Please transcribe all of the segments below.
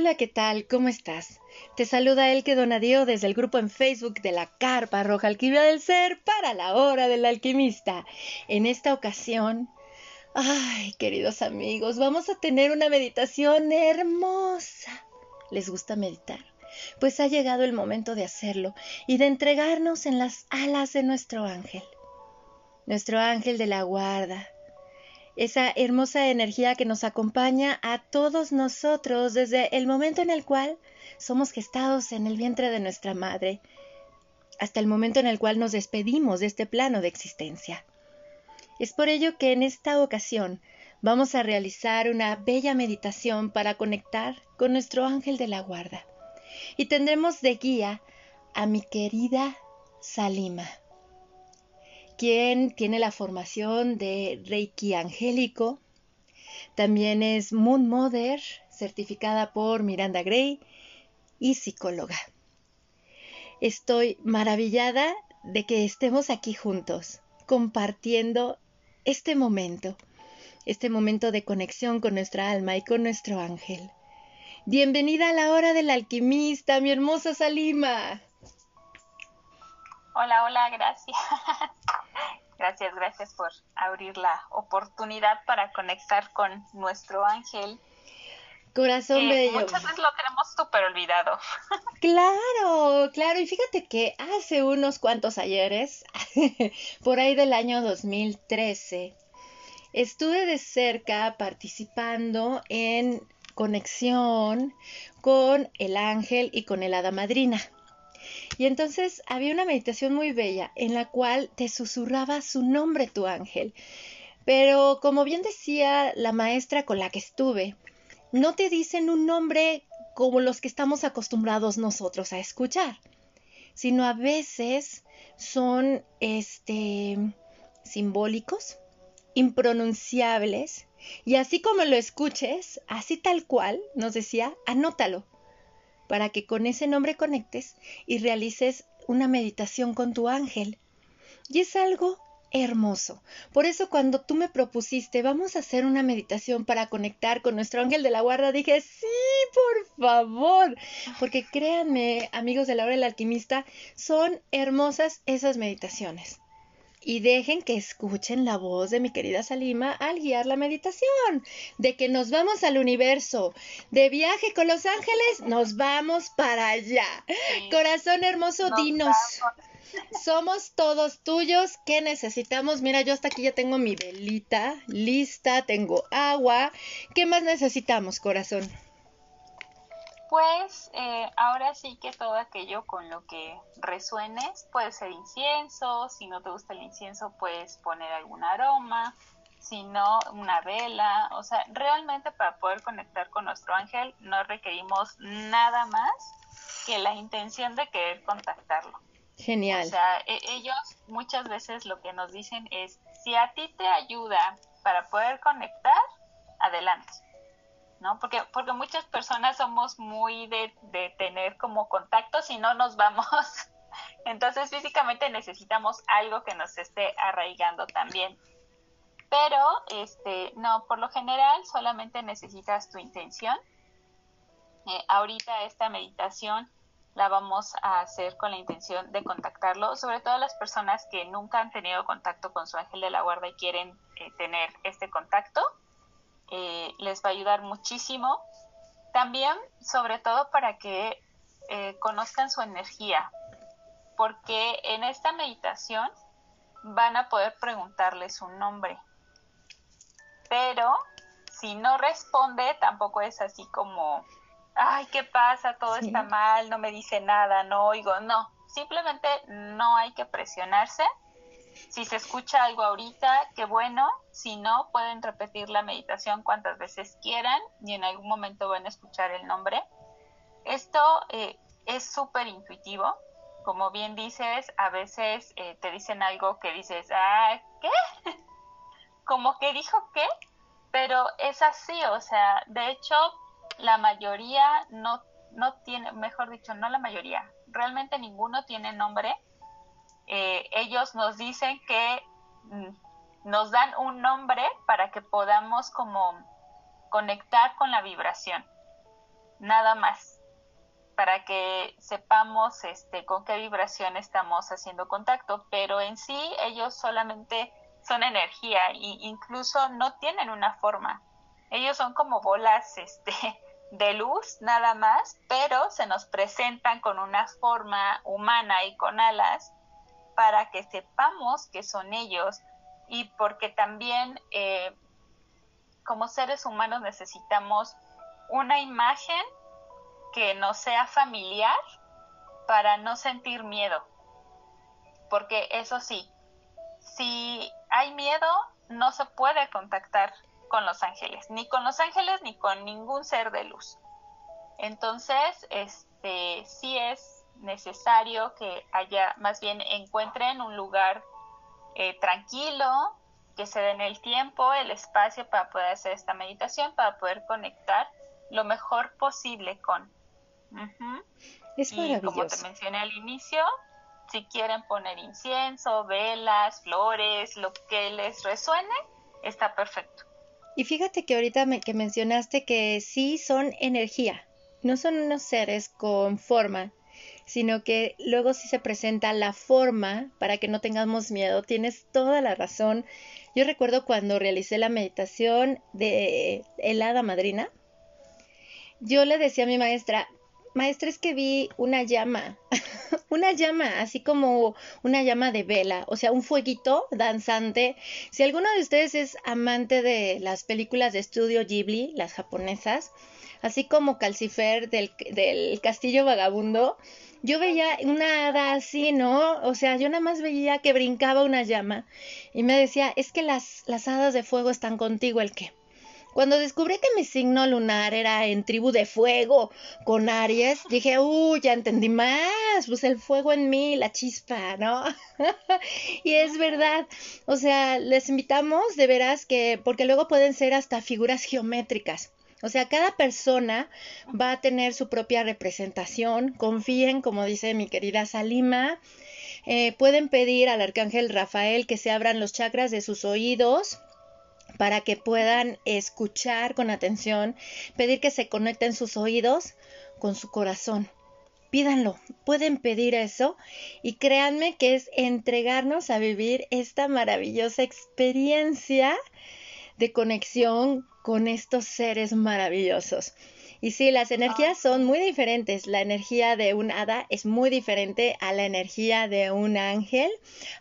Hola, ¿qué tal? ¿Cómo estás? Te saluda Elke Donadío desde el grupo en Facebook de la Carpa Roja Alquimia del Ser para la Hora del Alquimista. En esta ocasión, ay, queridos amigos, vamos a tener una meditación hermosa. ¿Les gusta meditar? Pues ha llegado el momento de hacerlo y de entregarnos en las alas de nuestro ángel. Nuestro ángel de la guarda, esa hermosa energía que nos acompaña a todos nosotros desde el momento en el cual somos gestados en el vientre de nuestra madre, hasta el momento en el cual nos despedimos de este plano de existencia. Es por ello que en esta ocasión vamos a realizar una bella meditación para conectar con nuestro ángel de la guarda. Y tendremos de guía a mi querida Salima quien tiene la formación de Reiki angélico. También es Moon Mother, certificada por Miranda Gray y psicóloga. Estoy maravillada de que estemos aquí juntos, compartiendo este momento, este momento de conexión con nuestra alma y con nuestro ángel. Bienvenida a la hora del alquimista, mi hermosa Salima. Hola, hola, gracias. Gracias, gracias por abrir la oportunidad para conectar con nuestro ángel. Corazón bello. Muchas veces lo tenemos súper olvidado. Claro, claro. Y fíjate que hace unos cuantos ayeres, por ahí del año 2013, estuve de cerca participando en conexión con el ángel y con el hada madrina. Y entonces había una meditación muy bella en la cual te susurraba su nombre tu ángel. Pero como bien decía la maestra con la que estuve, no te dicen un nombre como los que estamos acostumbrados nosotros a escuchar, sino a veces son este simbólicos, impronunciables, y así como lo escuches, así tal cual, nos decía, anótalo, para que con ese nombre conectes y realices una meditación con tu ángel. Y es algo hermoso. Por eso cuando tú me propusiste, vamos a hacer una meditación para conectar con nuestro ángel de la guarda, dije, sí, por favor. Porque créanme, amigos de la hora del alquimista, son hermosas esas meditaciones y dejen que escuchen la voz de mi querida Salima al guiar la meditación, de que nos vamos al universo, de viaje con los ángeles, nos vamos para allá. Corazón hermoso, dinos. Somos todos tuyos. ¿Qué necesitamos? Mira, yo hasta aquí ya tengo mi velita lista, tengo agua. ¿Qué más necesitamos, corazón? Pues eh, ahora sí que todo aquello con lo que resuenes puede ser incienso, si no te gusta el incienso puedes poner algún aroma, si no una vela, o sea, realmente para poder conectar con nuestro ángel no requerimos nada más que la intención de querer contactarlo. Genial. O sea, e, ellos muchas veces lo que nos dicen es, si a ti te ayuda para poder conectar, adelante ¿no? Porque, porque muchas personas somos muy de, de tener como contactos y no nos vamos. Entonces físicamente necesitamos algo que nos esté arraigando también. Pero, este, no, por lo general solamente necesitas tu intención. Eh, ahorita esta meditación la vamos a hacer con la intención de contactarlo, sobre todo las personas que nunca han tenido contacto con su ángel de la guarda y quieren eh, tener este contacto. Eh, les va a ayudar muchísimo. También, sobre todo, para que eh, conozcan su energía, porque en esta meditación van a poder preguntarle su nombre. Pero si no responde, tampoco es así como, ay, ¿qué pasa? Todo está mal, no me dice nada, no oigo. No, simplemente no hay que presionarse si se escucha algo ahorita, qué bueno. Si no, pueden repetir la meditación cuantas veces quieran y en algún momento van a escuchar el nombre. Esto eh, es súper intuitivo. Como bien dices, a veces eh, te dicen algo que dices, ah, ¿qué? Como que dijo qué, pero es así, o sea, de hecho, la mayoría no, no tiene, mejor dicho, no la mayoría, realmente ninguno tiene nombre eh, ellos nos dicen que mm, nos dan un nombre para que podamos como conectar con la vibración. nada más para que sepamos este, con qué vibración estamos haciendo contacto, pero en sí ellos solamente son energía e incluso no tienen una forma. Ellos son como bolas este, de luz nada más, pero se nos presentan con una forma humana y con alas para que sepamos que son ellos y porque también eh, como seres humanos necesitamos una imagen que no sea familiar para no sentir miedo. Porque eso sí, si hay miedo, no se puede contactar con los ángeles, ni con los ángeles ni con ningún ser de luz. Entonces, este sí es necesario que haya, más bien encuentren un lugar eh, tranquilo, que se den el tiempo, el espacio para poder hacer esta meditación, para poder conectar lo mejor posible con. Es maravilloso. como te mencioné al inicio, si quieren poner incienso, velas, flores, lo que les resuene, está perfecto. Y fíjate que ahorita me, que mencionaste que sí son energía, no son unos seres con forma, sino que luego sí se presenta la forma para que no tengamos miedo. Tienes toda la razón. Yo recuerdo cuando realicé la meditación de el hada madrina, yo le decía a mi maestra, maestra, es que vi una llama, una llama, así como una llama de vela, o sea, un fueguito danzante. Si alguno de ustedes es amante de las películas de estudio Ghibli, las japonesas, así como Calcifer del, del Castillo Vagabundo, yo veía una hada así, ¿no? O sea, yo nada más veía que brincaba una llama y me decía, es que las, las hadas de fuego están contigo, el qué. Cuando descubrí que mi signo lunar era en tribu de fuego con Aries, dije, uy, ya entendí más, pues el fuego en mí, la chispa, ¿no? y es verdad, o sea, les invitamos de veras que, porque luego pueden ser hasta figuras geométricas. O sea, cada persona va a tener su propia representación. Confíen, como dice mi querida Salima. Eh, pueden pedir al arcángel Rafael que se abran los chakras de sus oídos para que puedan escuchar con atención, pedir que se conecten sus oídos con su corazón. Pídanlo, pueden pedir eso y créanme que es entregarnos a vivir esta maravillosa experiencia de conexión con estos seres maravillosos. Y sí, las energías son muy diferentes. La energía de un hada es muy diferente a la energía de un ángel,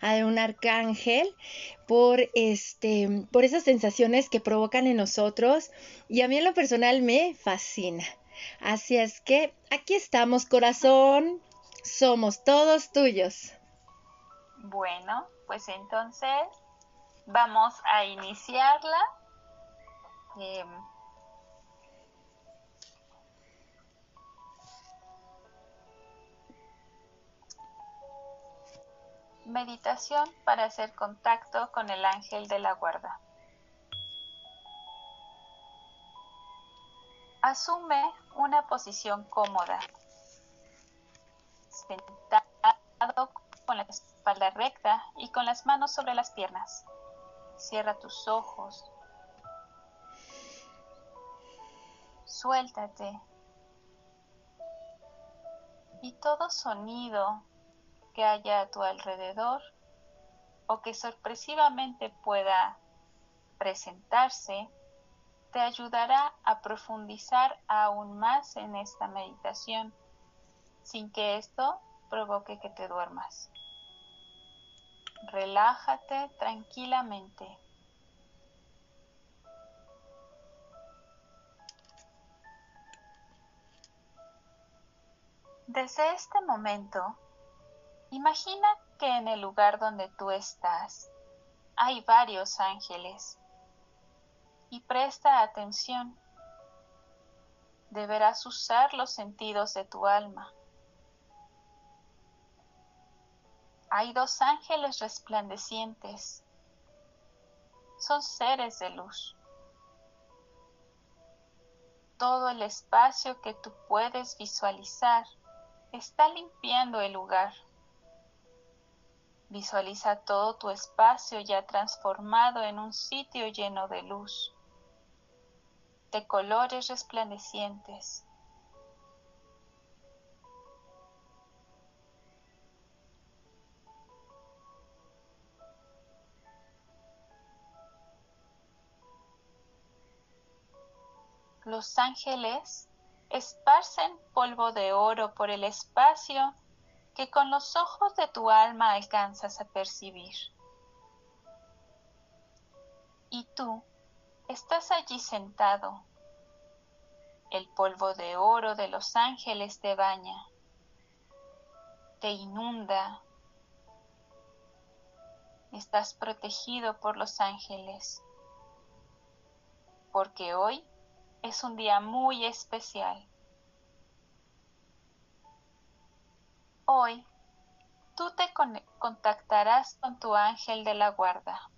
a de un arcángel, por este, por esas sensaciones que provocan en nosotros. Y a mí en lo personal me fascina. Así es que aquí estamos, corazón. Somos todos tuyos. Bueno, pues entonces vamos a iniciarla. Em, Meditación para hacer contacto con el ángel de la guarda. Asume una posición cómoda. Sentado con la espalda recta y con las manos sobre las piernas. Cierra tus ojos. Suéltate. Y todo sonido que haya a tu alrededor o que sorpresivamente pueda presentarse, te ayudará a profundizar aún más en esta meditación, sin que esto provoque que te duermas. Relájate tranquilamente. Desde este momento, Imagina que en el lugar donde tú estás hay varios ángeles y presta atención. Deberás usar los sentidos de tu alma. Hay dos ángeles resplandecientes. Son seres de luz. Todo el espacio que tú puedes visualizar está limpiando el lugar. Visualiza todo tu espacio ya transformado en un sitio lleno de luz, de colores resplandecientes. Los ángeles esparcen polvo de oro por el espacio que con los ojos de tu alma alcanzas a percibir. Y tú estás allí sentado. El polvo de oro de los ángeles te baña, te inunda. Estás protegido por los ángeles, porque hoy es un día muy especial. Hoy tú te contactarás con tu ángel de la guarda.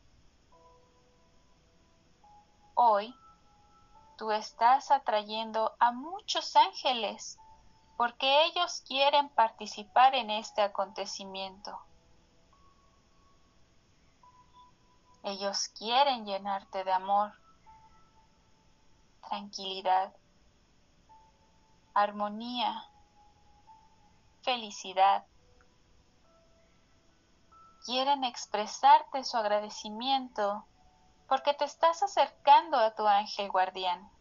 Hoy tú estás atrayendo a muchos ángeles porque ellos quieren participar en este acontecimiento. Ellos quieren llenarte de amor, tranquilidad, armonía, felicidad. Quieren expresarte su agradecimiento porque te estás acercando a tu ángel guardián.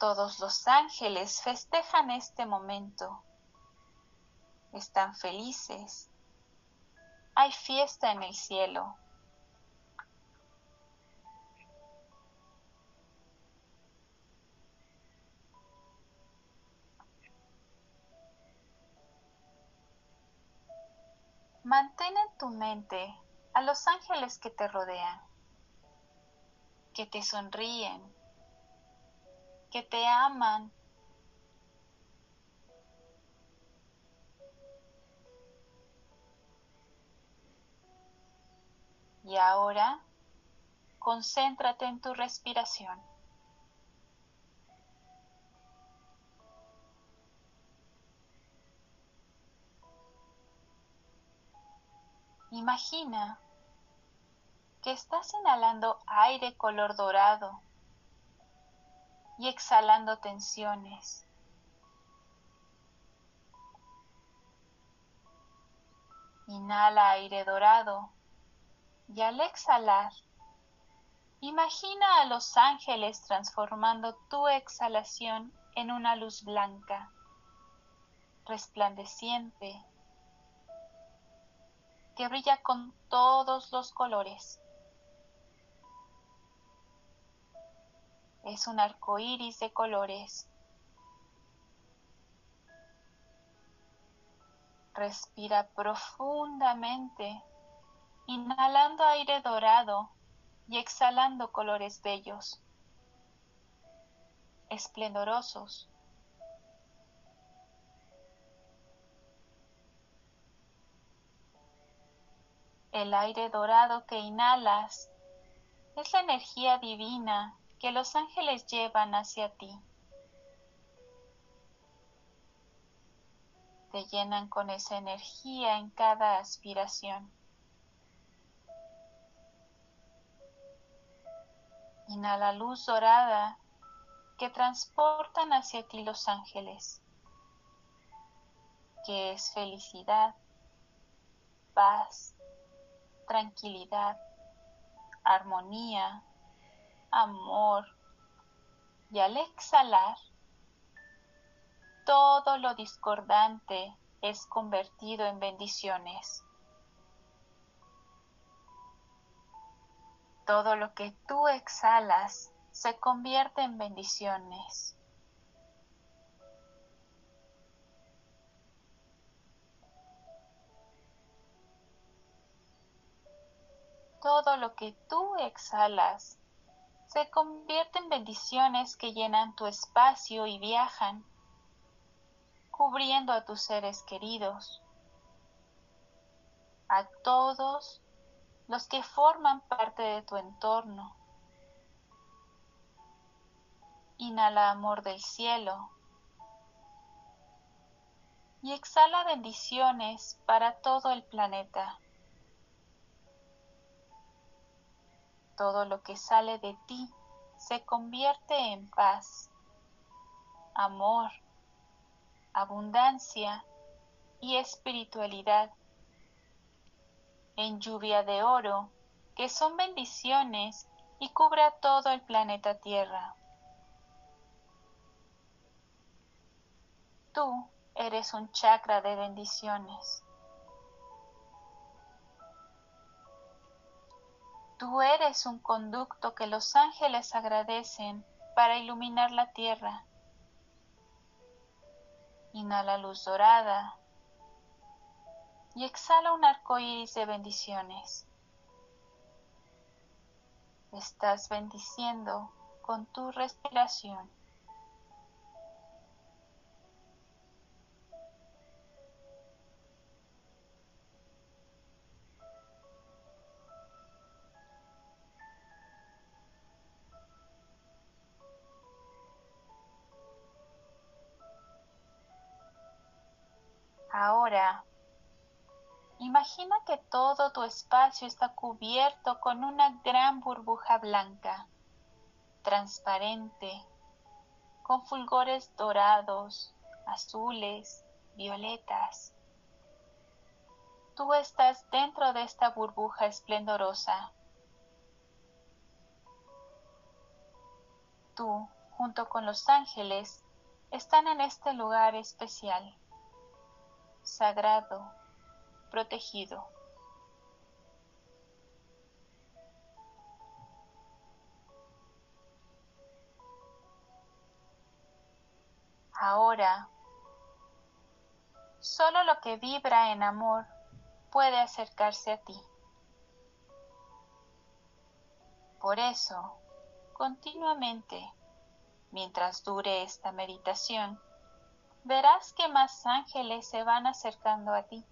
Todos los ángeles festejan este momento. Están felices. Hay fiesta en el cielo. Mantén en tu mente a los ángeles que te rodean, que te sonríen, que te aman. Y ahora, concéntrate en tu respiración. Imagina que estás inhalando aire color dorado y exhalando tensiones. Inhala aire dorado y al exhalar, imagina a los ángeles transformando tu exhalación en una luz blanca, resplandeciente que brilla con todos los colores. Es un arco iris de colores. Respira profundamente, inhalando aire dorado y exhalando colores bellos, esplendorosos. El aire dorado que inhalas es la energía divina que los ángeles llevan hacia ti. Te llenan con esa energía en cada aspiración. Inhala luz dorada que transportan hacia ti los ángeles, que es felicidad, paz, tranquilidad, armonía, amor. Y al exhalar, todo lo discordante es convertido en bendiciones. Todo lo que tú exhalas se convierte en bendiciones. Todo lo que tú exhalas se convierte en bendiciones que llenan tu espacio y viajan, cubriendo a tus seres queridos, a todos los que forman parte de tu entorno. Inhala amor del cielo y exhala bendiciones para todo el planeta. Todo lo que sale de ti se convierte en paz, amor, abundancia y espiritualidad, en lluvia de oro, que son bendiciones y cubra todo el planeta Tierra. Tú eres un chakra de bendiciones. Tú eres un conducto que los ángeles agradecen para iluminar la tierra. Inhala luz dorada y exhala un arco iris de bendiciones. Estás bendiciendo con tu respiración. Ahora, imagina que todo tu espacio está cubierto con una gran burbuja blanca, transparente, con fulgores dorados, azules, violetas. Tú estás dentro de esta burbuja esplendorosa. Tú, junto con los ángeles, están en este lugar especial sagrado, protegido. Ahora, solo lo que vibra en amor puede acercarse a ti. Por eso, continuamente, mientras dure esta meditación, verás que más ángeles se van acercando a ti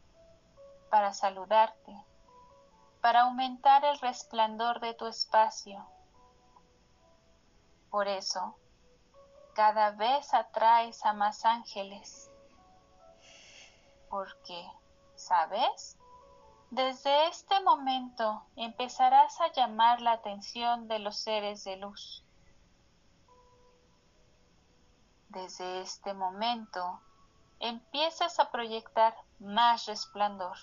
para saludarte, para aumentar el resplandor de tu espacio. Por eso, cada vez atraes a más ángeles, porque, ¿sabes? Desde este momento empezarás a llamar la atención de los seres de luz desde este momento empiezas a proyectar más resplandor.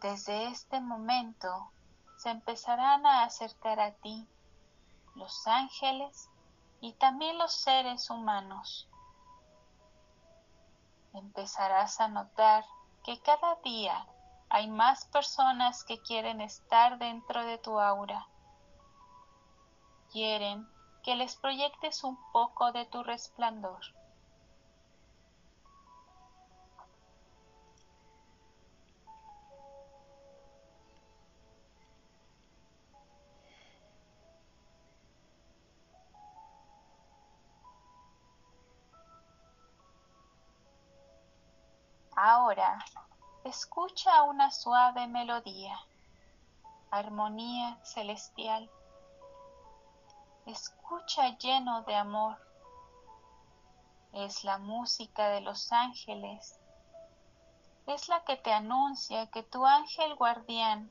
Desde este momento se empezarán a acercar a ti los ángeles y también los seres humanos. Empezarás a notar que cada día hay más personas que quieren estar dentro de tu aura quieren que les proyectes un poco de tu resplandor. Ahora escucha una suave melodía, armonía celestial escucha lleno de amor. Es la música de los ángeles. Es la que te anuncia que tu ángel guardián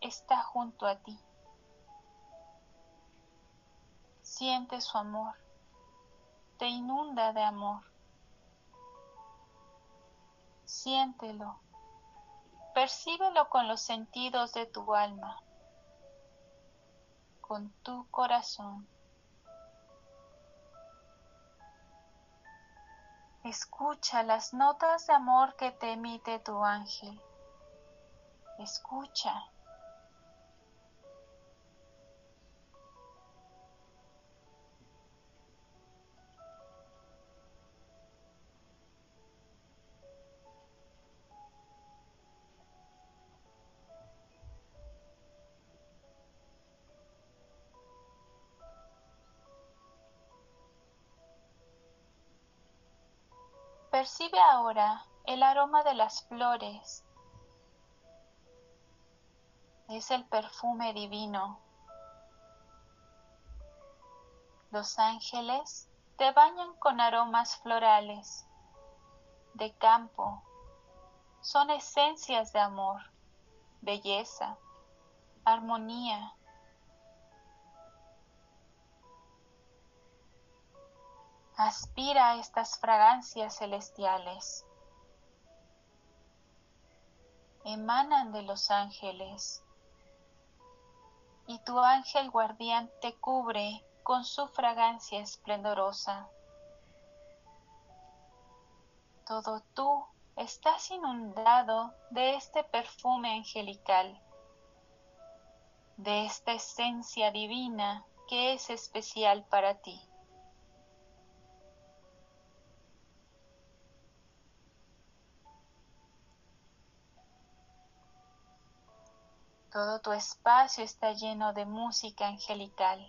está junto a ti. Siente su amor. Te inunda de amor. Siéntelo. Percíbelo con los sentidos de tu alma con tu corazón. Escucha las notas de amor que te emite tu ángel. Escucha. Percibe ahora el aroma de las flores. Es el perfume divino. Los ángeles te bañan con aromas florales, de campo. Son esencias de amor, belleza, armonía, Aspira estas fragancias celestiales. Emanan de los ángeles y tu ángel guardián te cubre con su fragancia esplendorosa. Todo tú estás inundado de este perfume angelical, de esta esencia divina que es especial para ti. Todo tu espacio está lleno de música angelical,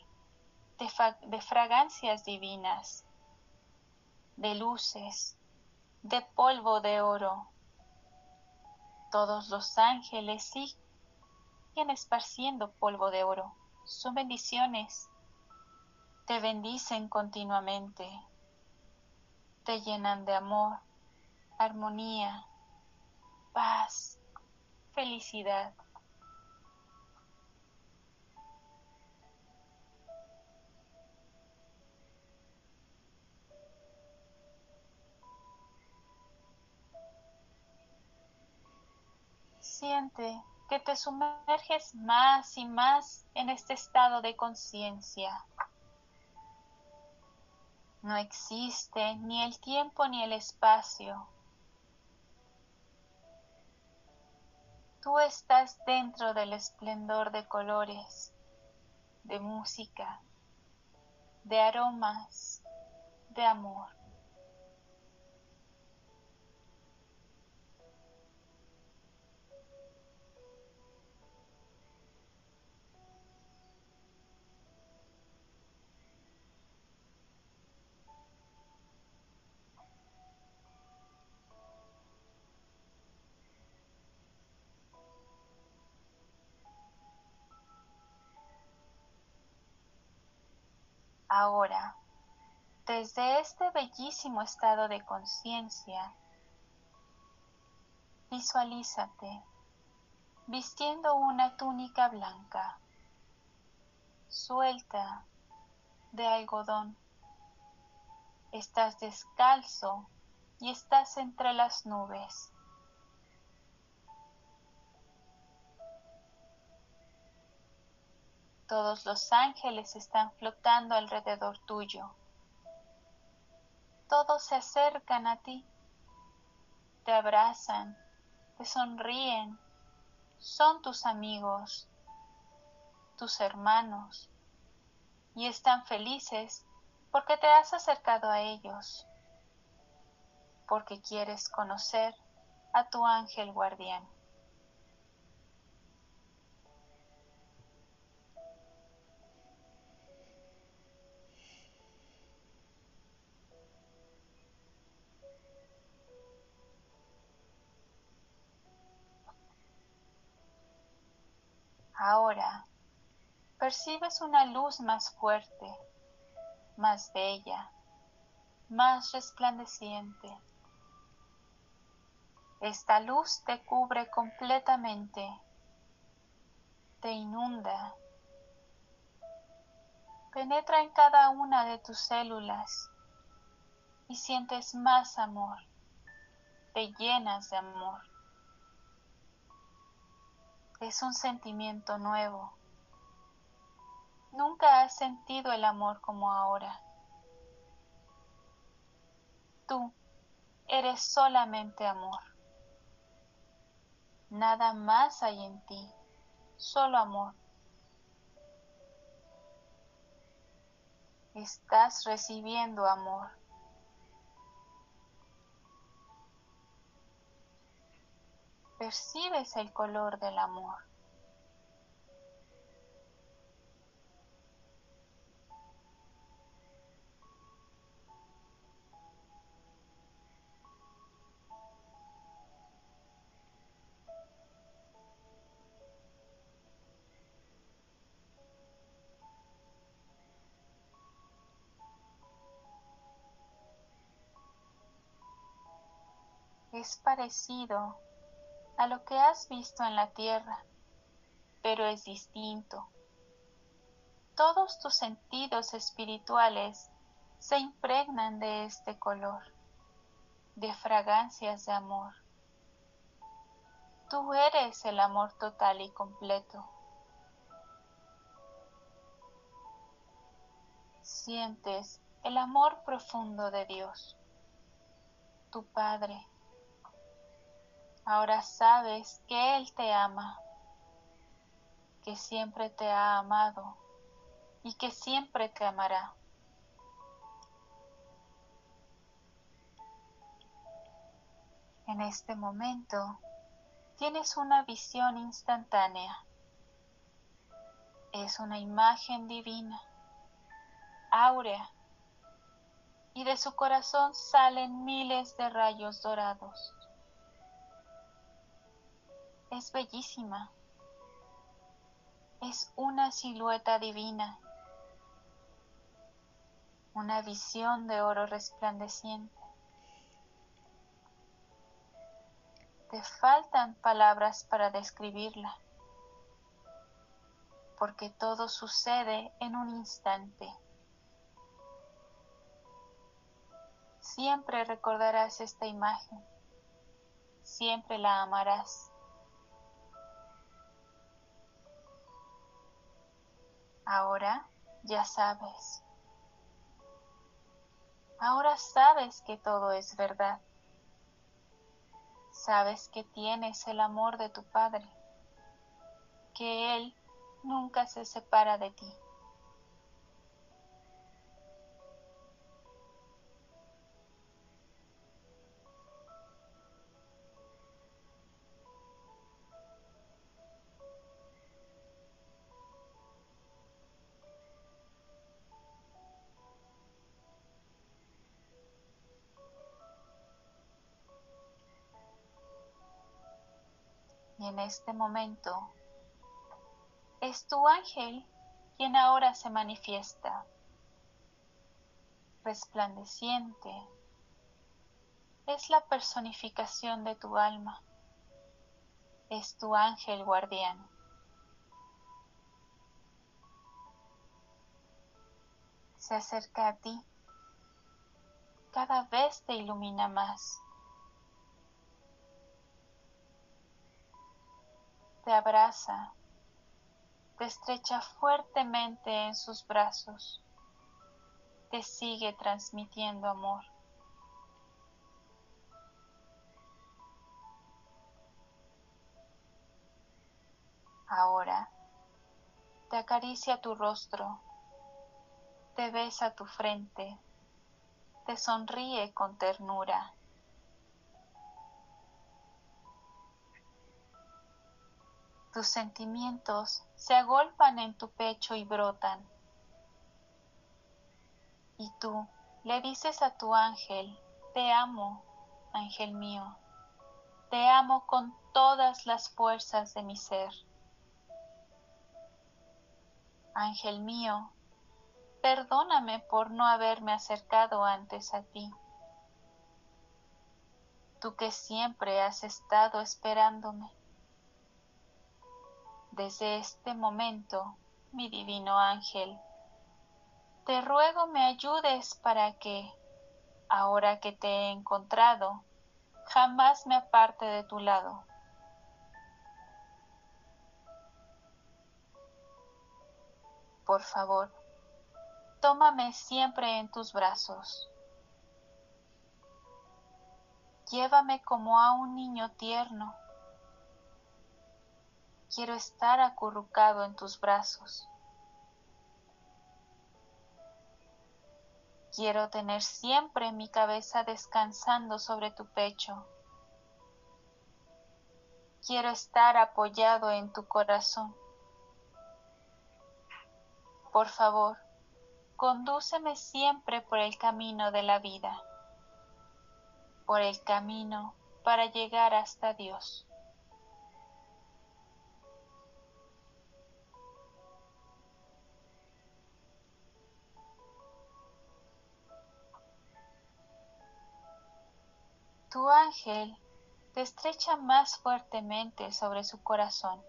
de, fragancias divinas, de luces, de polvo de oro. Todos los ángeles siguen esparciendo polvo de oro. Son bendiciones. Te bendicen continuamente. Te llenan de amor, armonía, paz, felicidad. Siente que te sumerges más y más en este estado de conciencia. No existe ni el tiempo ni el espacio. Tú estás dentro del esplendor de colores, de música, de aromas, de amor. Ahora, desde este bellísimo estado de conciencia, visualízate vistiendo una túnica blanca, suelta de algodón. Estás descalzo y estás entre las nubes. Todos los ángeles están flotando alrededor tuyo. Todos se acercan a ti, te abrazan, te sonríen, son tus amigos, tus hermanos, y están felices porque te has acercado a ellos, porque quieres conocer a tu ángel guardián. Ahora percibes una luz más fuerte, más bella, más resplandeciente. Esta luz te cubre completamente, te inunda, penetra en cada una de tus células y sientes más amor, te llenas de amor es un sentimiento nuevo. Nunca has sentido el amor como ahora. Tú eres solamente amor. Nada más hay en ti, solo amor. Estás recibiendo amor. Percibes el color del amor. es parecido a lo que has visto en la tierra, pero es distinto. Todos tus sentidos espirituales se impregnan de este color, de fragancias de amor. Tú eres el amor total y completo. sientes el amor profundo de Dios, tu Padre. Ahora sabes que Él te ama, que siempre te ha amado y que siempre te amará. En este momento tienes una visión instantánea. Es una imagen divina, áurea, y de su corazón salen miles de rayos dorados. Es bellísima. Es una silueta divina, una visión de oro resplandeciente. Te faltan palabras para describirla, porque todo sucede en un instante. Siempre recordarás esta imagen, siempre la amarás. Ahora ya sabes. Ahora sabes que todo es verdad sabes que tienes el amor de tu Padre, que Él nunca se separa de ti. Y en este momento es tu ángel quien ahora se manifiesta, resplandeciente, es la personificación de tu alma, es tu ángel guardián. Se acerca a ti, cada vez te ilumina más. Te abraza, te estrecha fuertemente en sus brazos, te sigue transmitiendo amor. Ahora te acaricia tu rostro, te besa tu frente, te sonríe con ternura. Tus sentimientos se agolpan en tu pecho y brotan. Y tú le dices a tu ángel, te amo, ángel mío, te amo con todas las fuerzas de mi ser. Ángel mío, perdóname por no haberme acercado antes a ti. Tú que siempre has estado esperándome desde este momento, mi divino ángel, te ruego me ayudes para que, ahora que te he encontrado, jamás me aparte de tu lado. Por favor, tómame siempre en tus brazos. Llévame como a un niño tierno quiero estar acurrucado en tus brazos. Quiero tener siempre mi cabeza descansando sobre tu pecho. Quiero estar apoyado en tu corazón. Por favor, condúceme siempre por el camino de la vida, por el camino para llegar hasta Dios. Tu ángel te estrecha más fuertemente sobre su corazón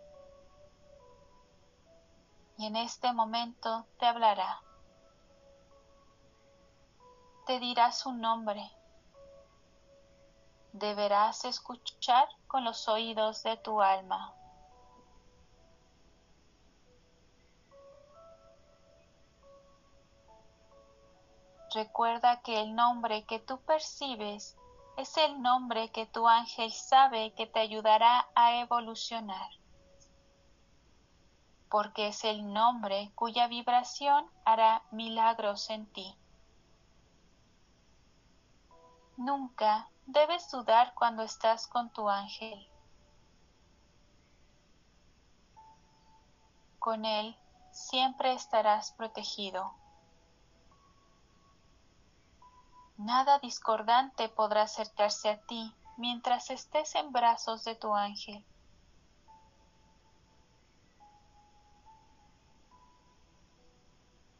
y en este momento te hablará. Te dirá su nombre. Deberás escuchar con los oídos de tu alma. Recuerda que el nombre que tú percibes es el nombre que tu ángel sabe que te ayudará a evolucionar, porque es el nombre cuya vibración hará milagros en ti. Nunca debes dudar cuando estás con tu ángel. Con él siempre estarás protegido. Nada discordante podrá acercarse a ti mientras estés en brazos de tu ángel.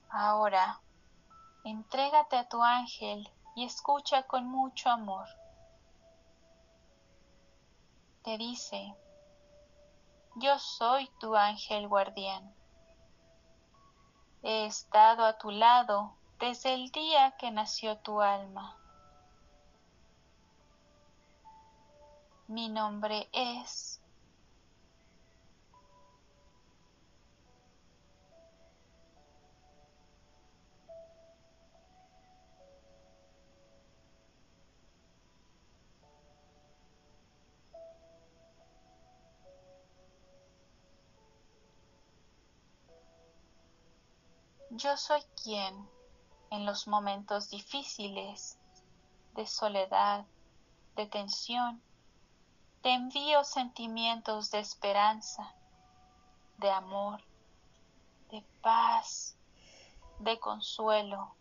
Ahora, entrégate a tu ángel y escucha con mucho amor. Te dice, yo soy tu ángel guardián. He estado a tu lado desde el día que nació tu alma. Mi nombre es Yo soy quien en los momentos difíciles, de soledad, de tensión, te envío sentimientos de esperanza, de amor, de paz, de consuelo.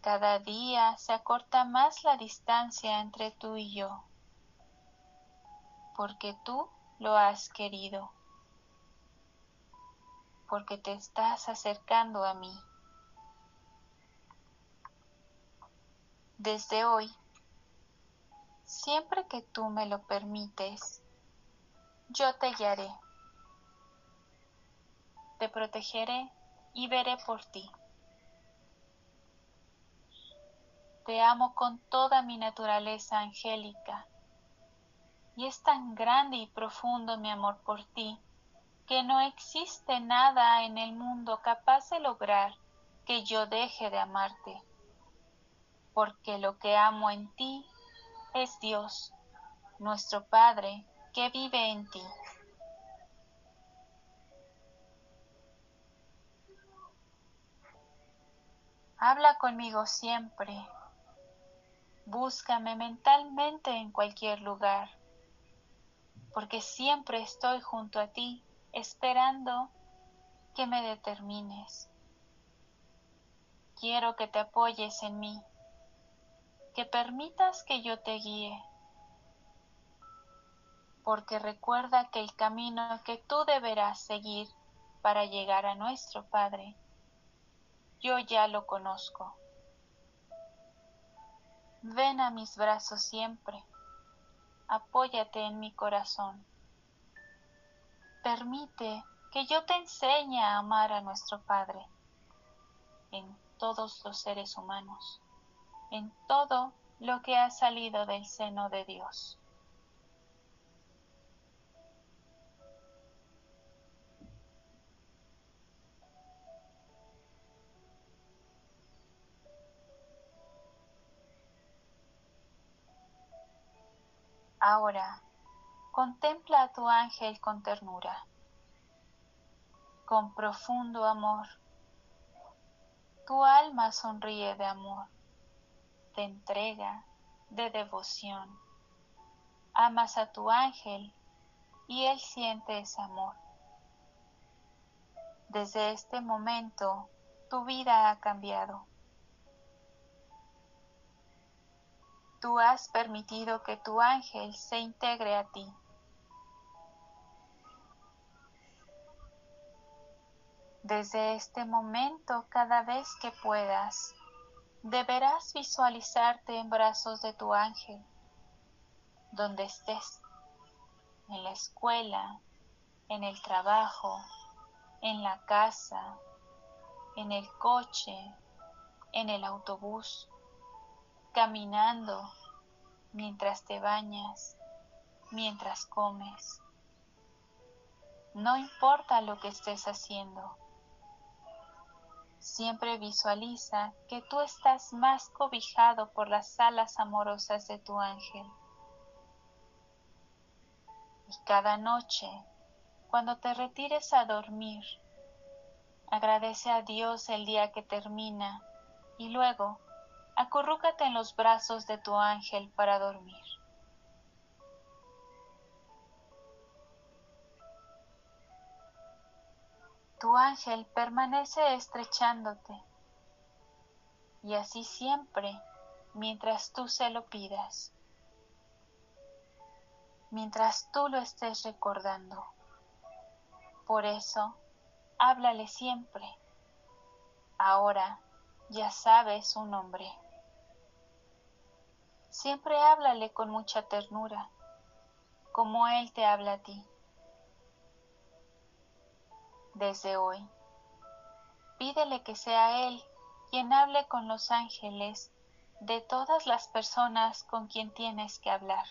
Cada día se acorta más la distancia entre tú y yo, porque tú lo has querido porque te estás acercando a mí. Desde hoy, siempre que tú me lo permites, yo te guiaré, te protegeré y veré por ti. Te amo con toda mi naturaleza angélica, y es tan grande y profundo mi amor por ti que no existe nada en el mundo capaz de lograr que yo deje de amarte, porque lo que amo en ti es Dios, nuestro Padre, que vive en ti. Habla conmigo siempre. Búscame mentalmente en cualquier lugar, porque siempre estoy junto a ti esperando que me determines. Quiero que te apoyes en mí, que permitas que yo te guíe, porque recuerda que el camino que tú deberás seguir para llegar a nuestro Padre, yo ya lo conozco. Ven a mis brazos siempre, apóyate en mi corazón Permite que yo te enseñe a amar a nuestro Padre en todos los seres humanos, en todo lo que ha salido del seno de Dios. Ahora Contempla a tu ángel con ternura, con profundo amor. Tu alma sonríe de amor, de entrega, de devoción. Amas a tu ángel y él siente ese amor. Desde este momento tu vida ha cambiado. Tú has permitido que tu ángel se integre a ti. Desde este momento, cada vez que puedas, deberás visualizarte en brazos de tu ángel, donde estés, en la escuela, en el trabajo, en la casa, en el coche, en el autobús, caminando, mientras te bañas, mientras comes. No importa lo que estés haciendo Siempre visualiza que tú estás más cobijado por las alas amorosas de tu ángel. Y cada noche, cuando te retires a dormir, agradece a Dios el día que termina y luego acurrúcate en los brazos de tu ángel para dormir. Tu ángel permanece estrechándote y así siempre mientras tú se lo pidas, mientras tú lo estés recordando. Por eso, háblale siempre. Ahora ya sabes su nombre. Siempre háblale con mucha ternura, como Él te habla a ti. Desde hoy, pídele que sea Él quien hable con los ángeles de todas las personas con quien tienes que hablar,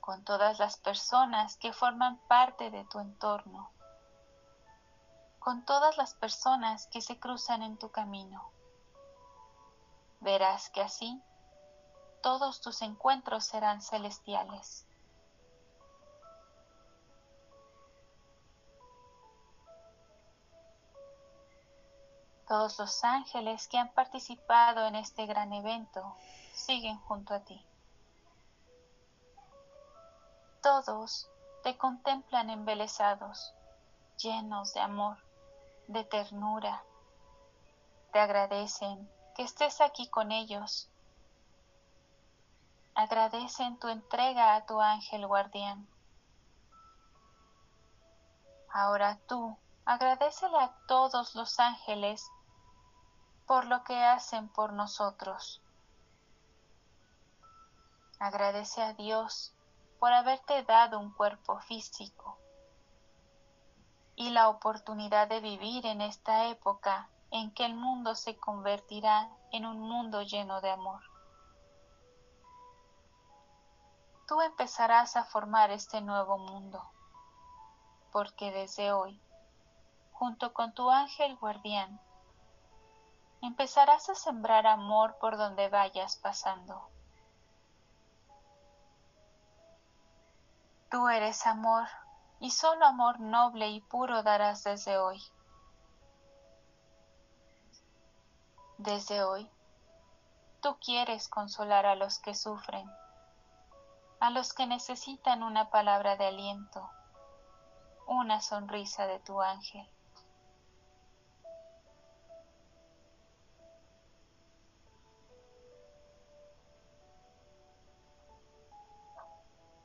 con todas las personas que forman parte de tu entorno, con todas las personas que se cruzan en tu camino. Verás que así todos tus encuentros serán celestiales. Todos los ángeles que han participado en este gran evento siguen junto a ti. Todos te contemplan embelesados, llenos de amor, de ternura. Te agradecen que estés aquí con ellos agradecen tu entrega a tu ángel guardián. Ahora tú, agradecele a todos los ángeles por lo que hacen por nosotros. Agradece a Dios por haberte dado un cuerpo físico y la oportunidad de vivir en esta época en que el mundo se convertirá en un mundo lleno de amor. tú empezarás a formar este nuevo mundo, porque desde hoy, junto con tu ángel guardián, empezarás a sembrar amor por donde vayas pasando. Tú eres amor, y solo amor noble y puro darás desde hoy. Desde hoy, tú quieres consolar a los que sufren a los que necesitan una palabra de aliento, una sonrisa de tu ángel.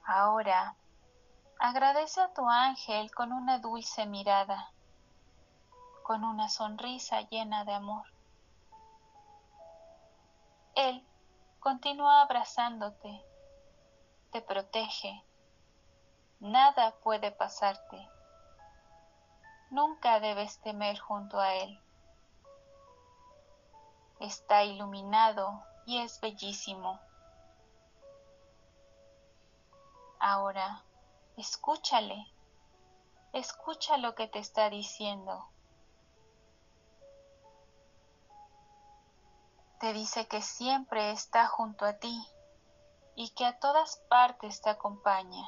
Ahora, agradece a tu ángel con una dulce mirada, con una sonrisa llena de amor. Él continúa abrazándote te protege. Nada puede pasarte. Nunca debes temer junto a Él. Está iluminado y es bellísimo. Ahora, escúchale. Escucha lo que te está diciendo. Te dice que siempre está junto a ti y que a todas partes te acompaña.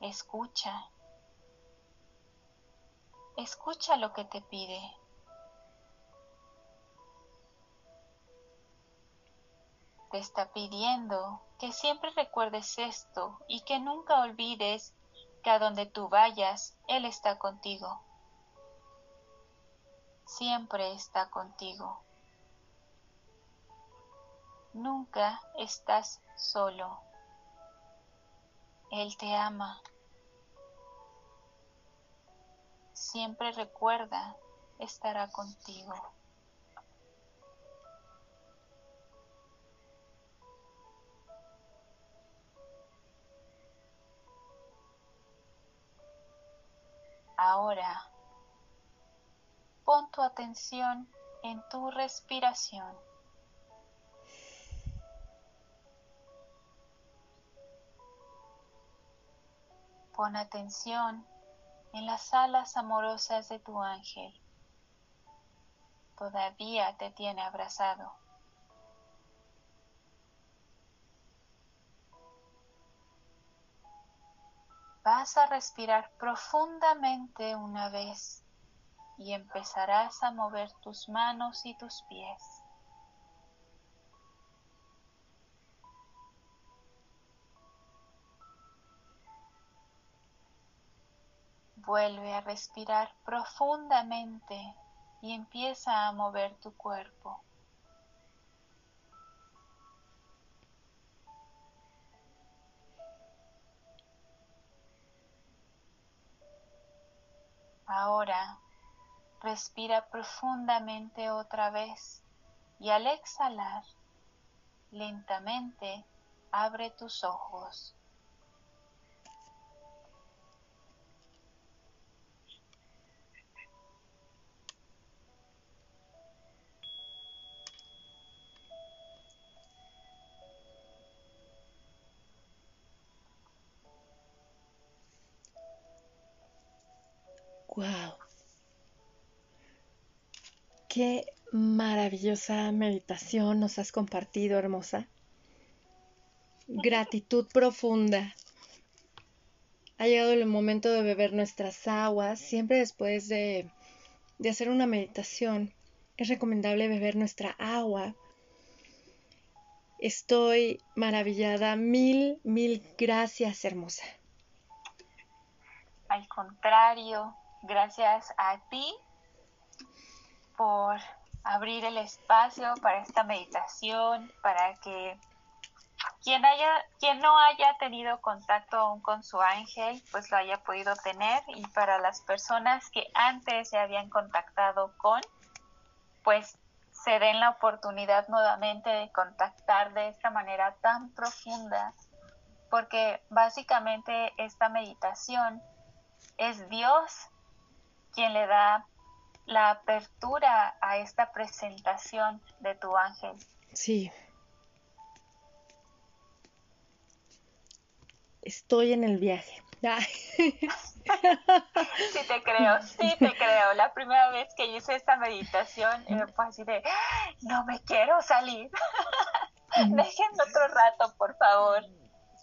Escucha. Escucha lo que te pide. Te está pidiendo que siempre recuerdes esto y que nunca olvides que a donde tú vayas, Él está contigo. Siempre está contigo. Nunca estás solo. Él te ama. Siempre recuerda, estará contigo. Ahora, pon tu atención en tu respiración. Pon atención en las alas amorosas de tu ángel. Todavía te tiene abrazado. Vas a respirar profundamente una vez y empezarás a mover tus manos y tus pies. Vuelve a respirar profundamente y empieza a mover tu cuerpo. Ahora respira profundamente otra vez y al exhalar lentamente abre tus ojos. Wow. Qué maravillosa meditación nos has compartido, hermosa. Gratitud profunda. Ha llegado el momento de beber nuestras aguas. Siempre después de, de hacer una meditación es recomendable beber nuestra agua. Estoy maravillada. Mil, mil gracias, hermosa. Al contrario, Gracias a ti por abrir el espacio para esta meditación, para que quien haya, quien no haya tenido contacto aún con su ángel, pues lo haya podido tener. Y para las personas que antes se habían contactado con, pues se den la oportunidad nuevamente de contactar de esta manera tan profunda, porque básicamente esta meditación es Dios quien le da la apertura a esta presentación de tu ángel. Sí. Estoy en el viaje. sí te creo, sí te creo. La primera vez que hice esta meditación eh, fue así de, no me quiero salir. Déjenme otro rato, por favor.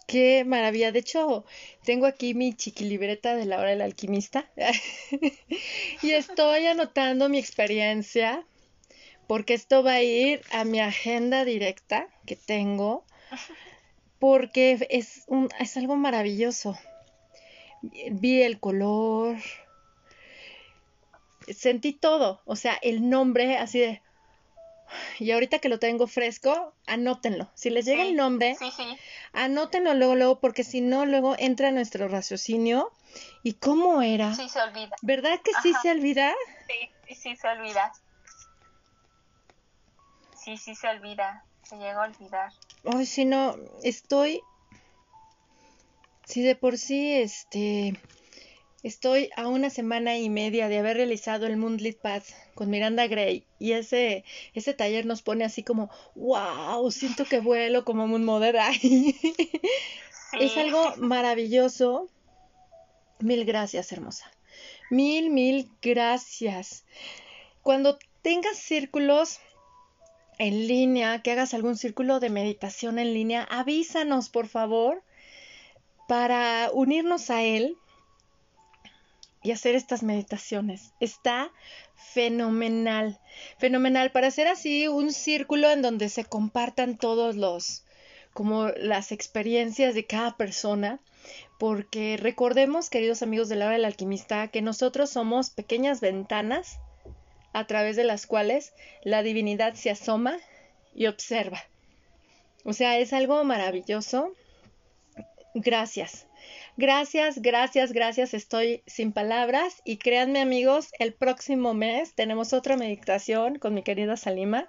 Qué maravilla. De hecho, tengo aquí mi chiquilibreta de la hora del alquimista y estoy anotando mi experiencia porque esto va a ir a mi agenda directa que tengo porque es, es algo maravilloso. Vi el color, sentí todo, o sea, el nombre así de... Y ahorita que lo tengo fresco, anótenlo. Si les llega el nombre, sí, sí anótenlo luego, luego, porque si no, luego entra nuestro raciocinio. ¿Y cómo era? Sí, se olvida. ¿Verdad que sí se olvida? Sí, sí, se olvida. Sí, sí se olvida. Se llega a olvidar. Ay, si no, estoy. Si de por sí, este. Estoy a una semana y media de haber realizado el Moonlit Path con Miranda Gray y ese, ese taller nos pone así como, wow, siento que vuelo como Moon Mother. Es algo maravilloso. Mil gracias, hermosa. Mil, mil gracias. Cuando tengas círculos en línea, que hagas algún círculo de meditación en línea, avísanos, por favor, para unirnos a él y hacer estas meditaciones. Está fenomenal, fenomenal para hacer así un círculo en donde se compartan todos los, como las experiencias de cada persona, porque recordemos, queridos amigos de la hora del alquimista, que nosotros somos pequeñas ventanas a través de las cuales la divinidad se asoma y observa. O sea, es algo maravilloso. Gracias. Gracias, gracias, gracias. Estoy sin palabras y créanme amigos, el próximo mes tenemos otra meditación con mi querida Salima.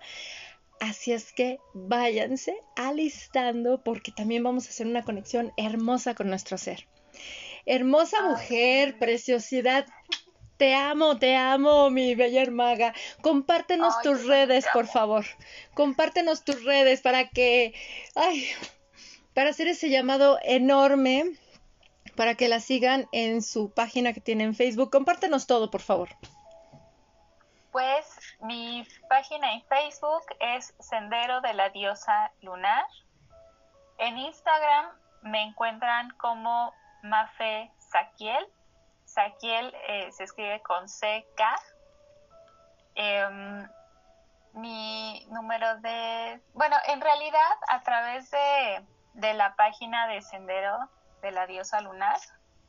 Así es que váyanse alistando porque también vamos a hacer una conexión hermosa con nuestro ser. Hermosa mujer, preciosidad. Te amo, te amo, mi bella hermaga. Compártenos tus redes, por favor. Compártenos tus redes para que, ay, para hacer ese llamado enorme para que la sigan en su página que tiene en Facebook. Compártenos todo, por favor. Pues mi página en Facebook es Sendero de la Diosa Lunar. En Instagram me encuentran como Mafe Saquiel. Saquiel eh, se escribe con CK. Em, mi número de... Bueno, en realidad a través de, de, la página de Sendero de la Diosa Lunar,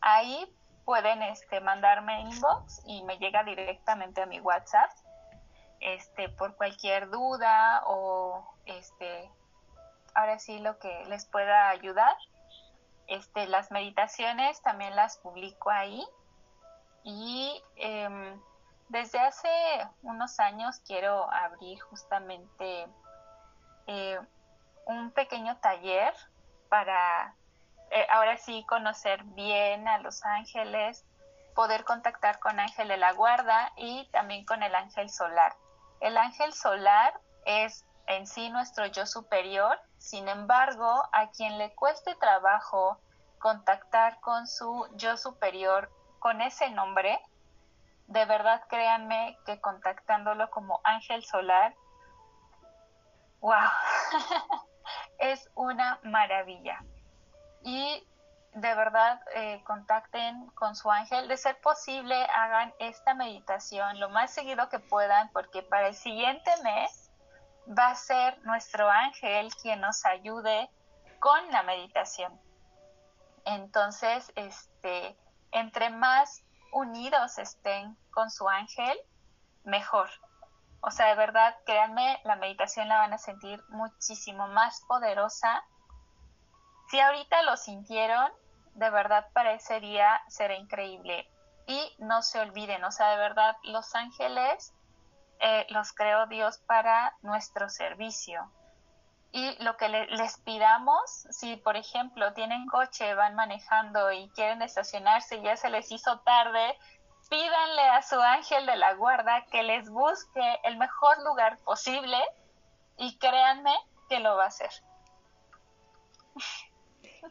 ahí pueden este, mandarme inbox y me llega directamente a mi WhatsApp este, por cualquier duda o este, ahora sí lo que les pueda ayudar. Este, las meditaciones también las publico ahí y em, desde hace unos años quiero abrir justamente eh, un pequeño taller para eh, ahora sí conocer bien a los ángeles, poder contactar con Ángel de la Guarda y también con el ángel solar. El ángel solar es en sí nuestro yo superior, sin embargo, a quien le cueste trabajo contactar con su yo superior con ese nombre, de verdad créanme que contactándolo como ángel solar, wow, es una maravilla. Y de verdad eh, contacten con su ángel. De ser posible, hagan esta meditación lo más seguido que puedan, porque para el siguiente mes va a ser nuestro ángel quien nos ayude con la meditación. Entonces, este, entre más unidos estén con su ángel, mejor. O sea, de verdad, créanme, la meditación la van a sentir muchísimo más poderosa. Si ahorita lo sintieron, de verdad para ese día será increíble. Y no se olviden, o sea, de verdad, los ángeles eh, los creó Dios para nuestro servicio. Y lo que les pidamos, si por ejemplo tienen coche, van manejando y quieren estacionarse y ya se les hizo tarde, pídanle a su ángel de la guarda que les busque el mejor lugar posible y créanme que lo va a hacer.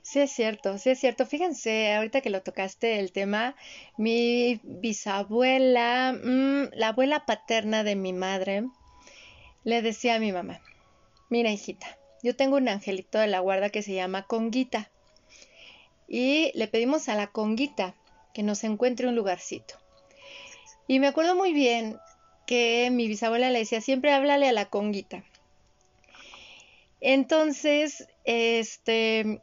Sí es cierto, sí es cierto. Fíjense, ahorita que lo tocaste el tema, mi bisabuela, mm, la abuela paterna de mi madre, le decía a mi mamá, mira hijita, yo tengo un angelito de la guarda que se llama Conguita. Y le pedimos a la Conguita que nos encuentre un lugarcito. Y me acuerdo muy bien que mi bisabuela le decía, siempre háblale a la Conguita. Entonces, este,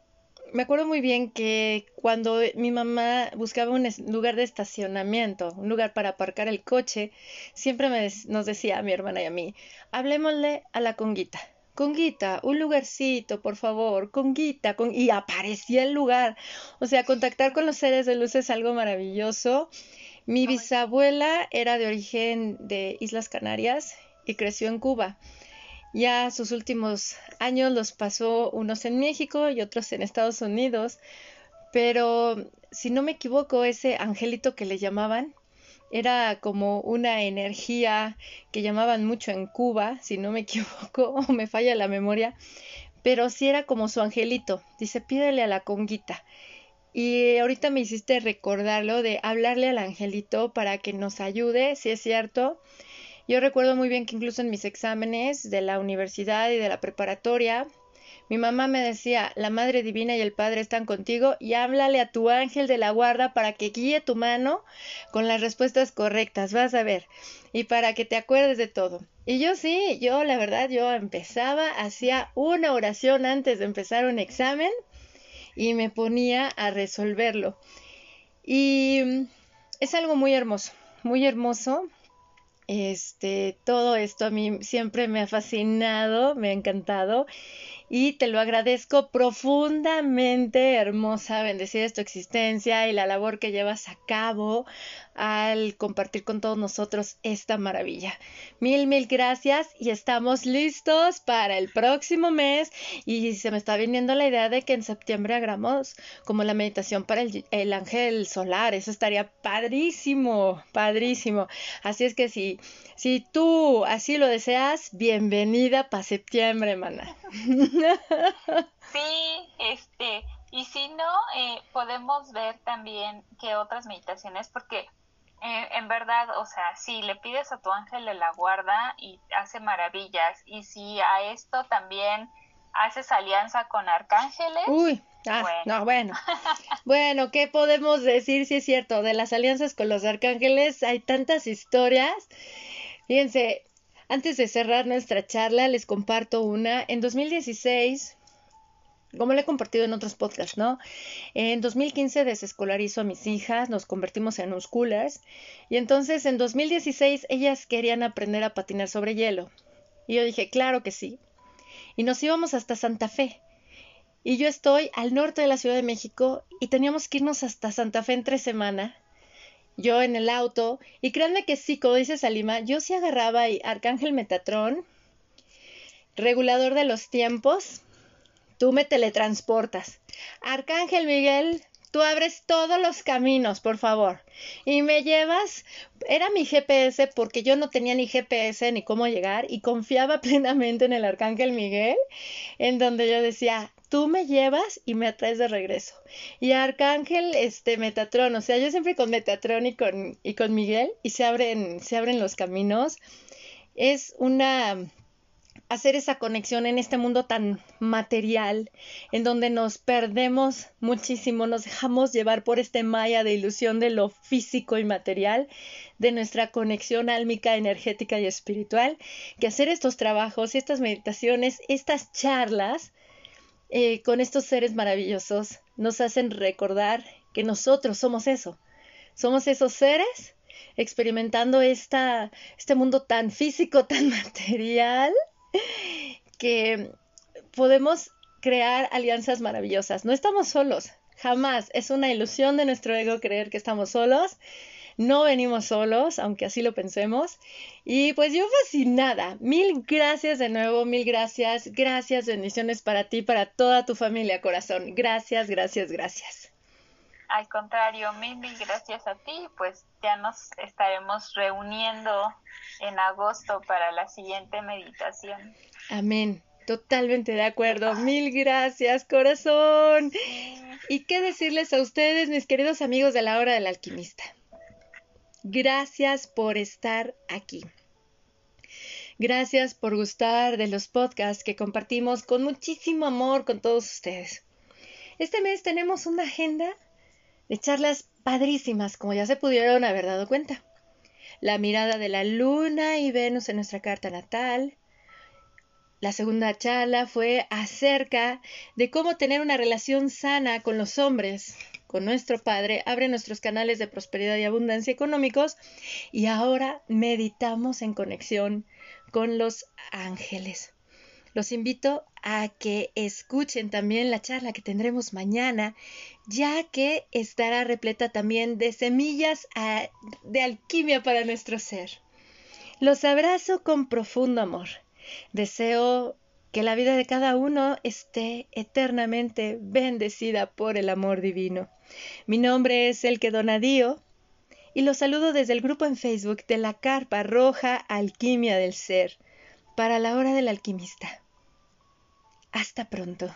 me acuerdo muy bien que cuando mi mamá buscaba un lugar de estacionamiento, un lugar para aparcar el coche, siempre nos decía a mi hermana y a mí, hablemosle a la conguita. Conguita, un lugarcito, por favor, conguita, con... y aparecía el lugar. O sea, contactar con los seres de luz es algo maravilloso. Mi bisabuela era de origen de Islas Canarias y creció en Cuba. Ya sus últimos años los pasó unos en México y otros en Estados Unidos, pero si no me equivoco, ese angelito que le llamaban era como una energía que llamaban mucho en Cuba, si no me equivoco, o me falla la memoria, pero sí era como su angelito. Dice, pídele a la conguita. Y ahorita me hiciste recordarlo de hablarle al angelito para que nos ayude, si es cierto, yo recuerdo muy bien que incluso en mis exámenes de la universidad y de la preparatoria, mi mamá me decía, la Madre Divina y el Padre están contigo y háblale a tu ángel de la guarda para que guíe tu mano con las respuestas correctas, vas a ver, y para que te acuerdes de todo. Y yo sí, yo la verdad, yo empezaba, hacía una oración antes de empezar un examen y me ponía a resolverlo. Y es algo muy hermoso, muy hermoso este, todo esto a mí siempre me ha fascinado, me ha encantado y te lo agradezco profundamente, hermosa, bendecida es tu existencia y la labor que llevas a cabo al compartir con todos nosotros esta maravilla. Mil, mil gracias y estamos listos para el próximo mes y se me está viniendo la idea de que en septiembre hagamos como la meditación para el, el ángel solar, eso estaría padrísimo, padrísimo. Así es que si, si tú así lo deseas, bienvenida para septiembre, mana. Sí, este, Y si no, eh, podemos ver también que otras meditaciones, porque eh, en verdad, o sea, si le pides a tu ángel de la guarda y hace maravillas, y si a esto también haces alianza con arcángeles. Uy, ah, bueno. no, bueno. bueno, ¿qué podemos decir si es cierto? De las alianzas con los arcángeles hay tantas historias. Fíjense, antes de cerrar nuestra charla, les comparto una. En 2016, como le he compartido en otros podcasts, ¿no? En 2015 desescolarizo a mis hijas, nos convertimos en schoolers y entonces en 2016 ellas querían aprender a patinar sobre hielo. Y yo dije, claro que sí. Y nos íbamos hasta Santa Fe. Y yo estoy al norte de la Ciudad de México y teníamos que irnos hasta Santa Fe en tres semanas. Yo en el auto. Y créanme que sí, como dice Salima, yo sí agarraba y Arcángel Metatrón, regulador de los tiempos, tú me teletransportas. Arcángel Miguel, tú abres todos los caminos, por favor. Y me llevas, era mi GPS porque yo no tenía ni GPS ni cómo llegar y confiaba plenamente en el Arcángel Miguel, en donde yo decía, tú me llevas y me atraes de regreso. Y Arcángel, este, Metatron, o sea, yo siempre con Metatron y con, y con Miguel y se abren, se abren los caminos. Es una hacer esa conexión en este mundo tan material, en donde nos perdemos muchísimo, nos dejamos llevar por este maya de ilusión de lo físico y material, de nuestra conexión álmica, energética y espiritual, que hacer estos trabajos, estas meditaciones, estas charlas eh, con estos seres maravillosos nos hacen recordar que nosotros somos eso, somos esos seres experimentando esta, este mundo tan físico, tan material, que podemos crear alianzas maravillosas. No estamos solos, jamás. Es una ilusión de nuestro ego creer que estamos solos. No venimos solos, aunque así lo pensemos. Y pues yo fascinada. Mil gracias de nuevo, mil gracias. Gracias, bendiciones para ti, para toda tu familia, corazón. Gracias, gracias, gracias. Al contrario, mil, mil gracias a ti. Pues ya nos estaremos reuniendo en agosto para la siguiente meditación. Amén. Totalmente de acuerdo. Mil gracias, corazón. ¿Y qué decirles a ustedes, mis queridos amigos de la hora del alquimista? Gracias por estar aquí. Gracias por gustar de los podcasts que compartimos con muchísimo amor con todos ustedes. Este mes tenemos una agenda de charlas padrísimas, como ya se pudieron haber dado cuenta. La mirada de la luna y Venus en nuestra carta natal. La segunda charla fue acerca de cómo tener una relación sana con los hombres, con nuestro Padre, abre nuestros canales de prosperidad y abundancia económicos y ahora meditamos en conexión con los ángeles. Los invito a que escuchen también la charla que tendremos mañana, ya que estará repleta también de semillas ah, de alquimia para nuestro ser. Los abrazo con profundo amor. Deseo que la vida de cada uno esté eternamente bendecida por el amor divino. Mi nombre es El que Donadío y los saludo desde el grupo en Facebook de la Carpa Roja Alquimia del Ser para la hora del alquimista. Hasta pronto.